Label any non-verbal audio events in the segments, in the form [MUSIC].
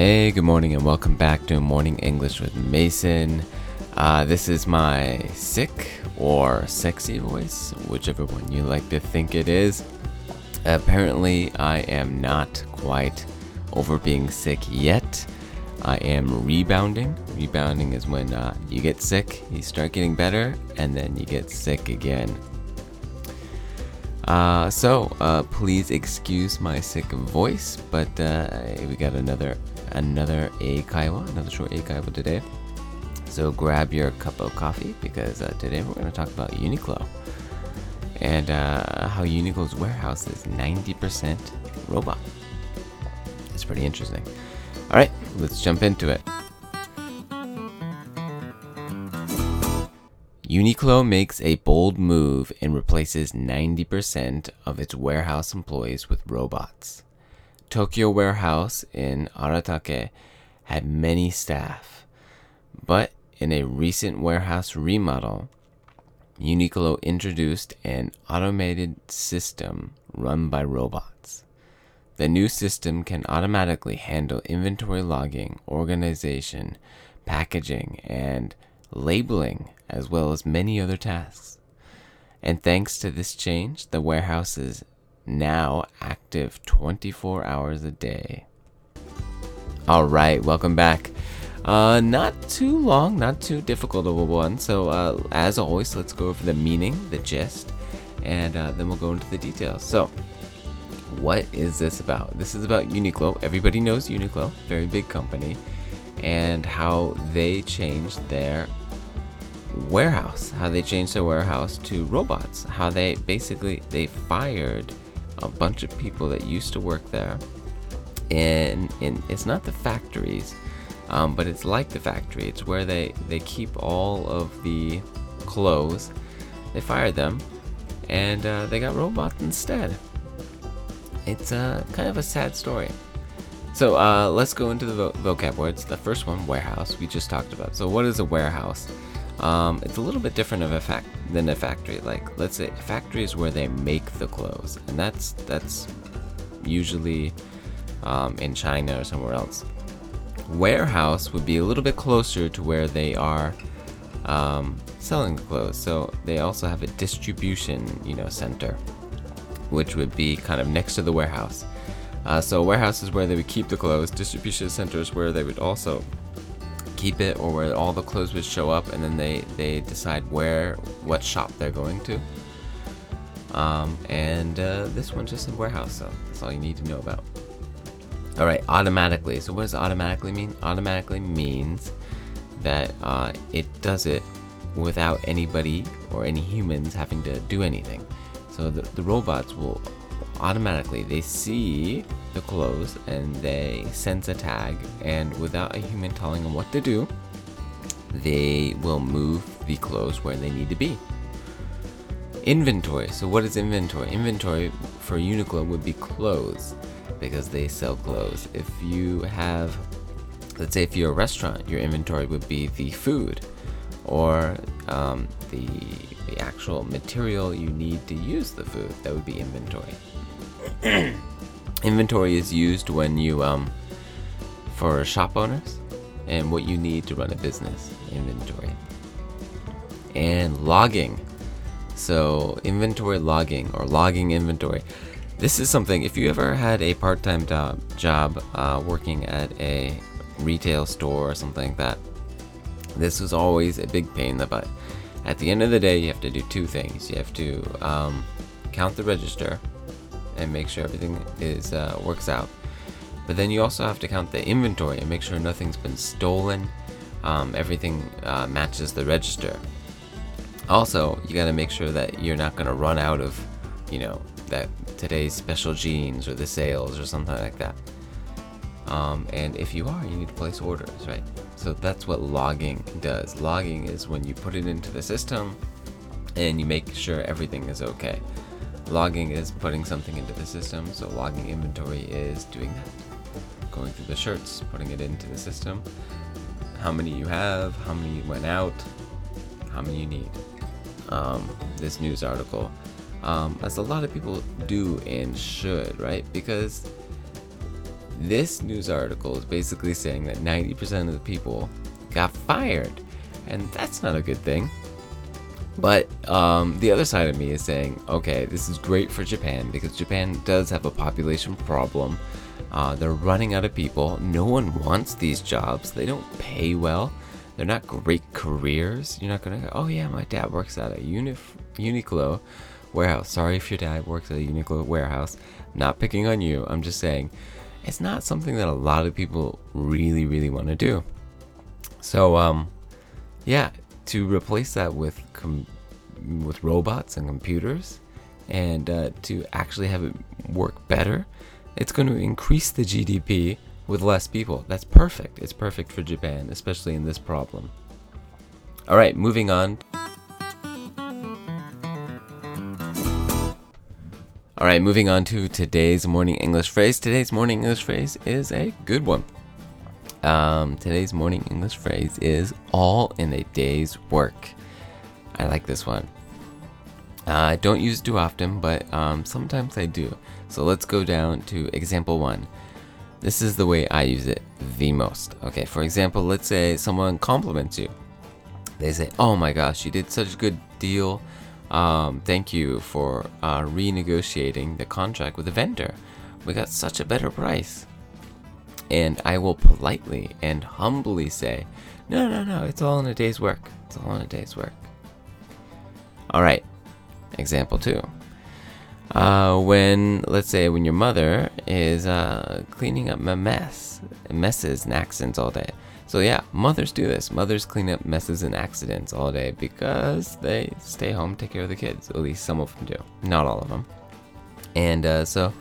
Hey, good morning, and welcome back to Morning English with Mason. Uh, this is my sick or sexy voice, whichever one you like to think it is. Apparently, I am not quite over being sick yet. I am rebounding. Rebounding is when uh, you get sick, you start getting better, and then you get sick again. Uh, so, uh, please excuse my sick voice, but uh, we got another another a kaiwa, another short a kaiwa today. So grab your cup of coffee because uh, today we're going to talk about Uniqlo and uh, how Uniqlo's warehouse is 90% robot. It's pretty interesting. All right, let's jump into it. Uniqlo makes a bold move and replaces 90% of its warehouse employees with robots. Tokyo warehouse in Aratake had many staff, but in a recent warehouse remodel, Uniqlo introduced an automated system run by robots. The new system can automatically handle inventory logging, organization, packaging, and labeling, as well as many other tasks. And thanks to this change, the warehouse is now active 24 hours a day. All right, welcome back. Uh, not too long, not too difficult of a one. So, uh, as always, let's go over the meaning, the gist, and uh, then we'll go into the details. So, what is this about? This is about Uniqlo. Everybody knows Uniqlo, very big company, and how they changed their warehouse, how they changed their warehouse to robots, how they basically they fired a bunch of people that used to work there. And, and it's not the factories, um, but it's like the factory. It's where they, they keep all of the clothes. They fired them, and uh, they got robots instead. It's uh, kind of a sad story. So uh, let's go into the vo- vocab words. The first one, warehouse, we just talked about. So what is a warehouse? Um, it's a little bit different of a fact than a factory. Like let's say a factory is where they make the clothes, and that's that's usually um, in China or somewhere else. Warehouse would be a little bit closer to where they are um, selling the clothes. So they also have a distribution, you know, center, which would be kind of next to the warehouse. Uh, so warehouse is where they would keep the clothes. Distribution center is where they would also keep it or where all the clothes would show up and then they, they decide where, what shop they're going to. Um, and uh, this one's just a warehouse, so that's all you need to know about. All right, automatically. So what does automatically mean? Automatically means that uh, it does it without anybody or any humans having to do anything. So the, the robots will automatically. They see the clothes and they sense a tag and without a human telling them what to do they will move the clothes where they need to be. Inventory. So what is inventory? Inventory for uniqlo would be clothes because they sell clothes. If you have let's say if you're a restaurant your inventory would be the food or um, the, the actual material you need to use the food. That would be inventory [CLEARS THROAT] inventory is used when you um for shop owners and what you need to run a business inventory. And logging. So inventory logging or logging inventory. This is something if you ever had a part-time job job uh, working at a retail store or something like that this was always a big pain in the butt. At the end of the day you have to do two things. You have to um, count the register and make sure everything is uh, works out. But then you also have to count the inventory and make sure nothing's been stolen. Um, everything uh, matches the register. Also, you got to make sure that you're not going to run out of, you know, that today's special jeans or the sales or something like that. Um, and if you are, you need to place orders, right? So that's what logging does. Logging is when you put it into the system and you make sure everything is okay. Logging is putting something into the system, so logging inventory is doing that. Going through the shirts, putting it into the system. How many you have, how many went out, how many you need. Um, this news article, um, as a lot of people do and should, right? Because this news article is basically saying that 90% of the people got fired, and that's not a good thing. But um, the other side of me is saying, okay, this is great for Japan because Japan does have a population problem. Uh, they're running out of people. No one wants these jobs. They don't pay well. They're not great careers. You're not gonna go, oh yeah, my dad works at a Unif- Uniqlo warehouse. Sorry if your dad works at a Uniqlo warehouse. not picking on you. I'm just saying it's not something that a lot of people really, really want to do. So, um, yeah, to replace that with com- with robots and computers, and uh, to actually have it work better, it's going to increase the GDP with less people. That's perfect. It's perfect for Japan, especially in this problem. All right, moving on. All right, moving on to today's morning English phrase. Today's morning English phrase is a good one. Um, today's morning English phrase is all in a day's work. I like this one. Uh, I don't use it too often, but um, sometimes I do. So let's go down to example one. This is the way I use it the most. Okay, for example, let's say someone compliments you. They say, Oh my gosh, you did such a good deal. Um, thank you for uh, renegotiating the contract with the vendor. We got such a better price. And I will politely and humbly say, No, no, no, it's all in a day's work. It's all in a day's work. All right, example two. Uh, when, let's say, when your mother is uh, cleaning up a mess, messes and accidents all day. So yeah, mothers do this. Mothers clean up messes and accidents all day because they stay home, take care of the kids. At least some of them do, not all of them. And uh, so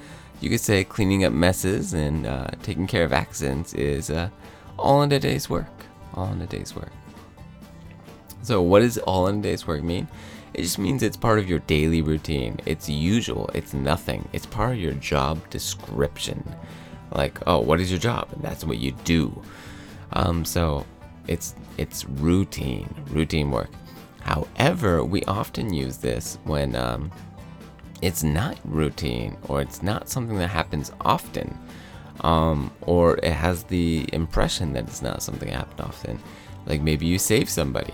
you could say cleaning up messes and uh, taking care of accidents is uh, all in a day's work. All in a day's work. So what does all in a day's work mean? It just means it's part of your daily routine. It's usual. It's nothing. It's part of your job description. Like, oh, what is your job? And that's what you do. Um, so it's it's routine, routine work. However, we often use this when um, it's not routine or it's not something that happens often, um, or it has the impression that it's not something that happens often. Like maybe you save somebody,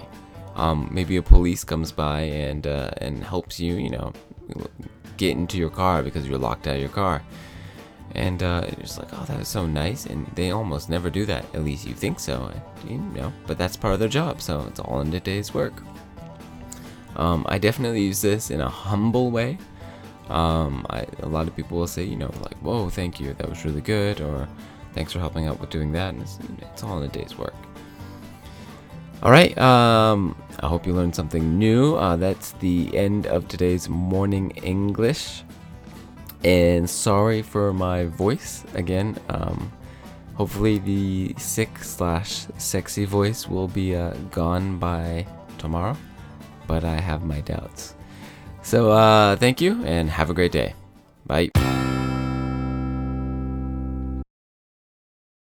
um, maybe a police comes by and uh, and helps you, you know, get into your car because you're locked out of your car and uh, you're just like, oh, that was so nice. And they almost never do that. At least you think so, you know. But that's part of their job, so it's all in a day's work. Um, I definitely use this in a humble way. Um, I, a lot of people will say, you know, like, whoa, thank you, that was really good, or thanks for helping out with doing that. And it's, it's all in a day's work. All right. Um, I hope you learned something new. Uh, that's the end of today's morning English and sorry for my voice again. Um, hopefully, the sick slash sexy voice will be uh, gone by tomorrow, but I have my doubts. So, uh, thank you and have a great day. Bye.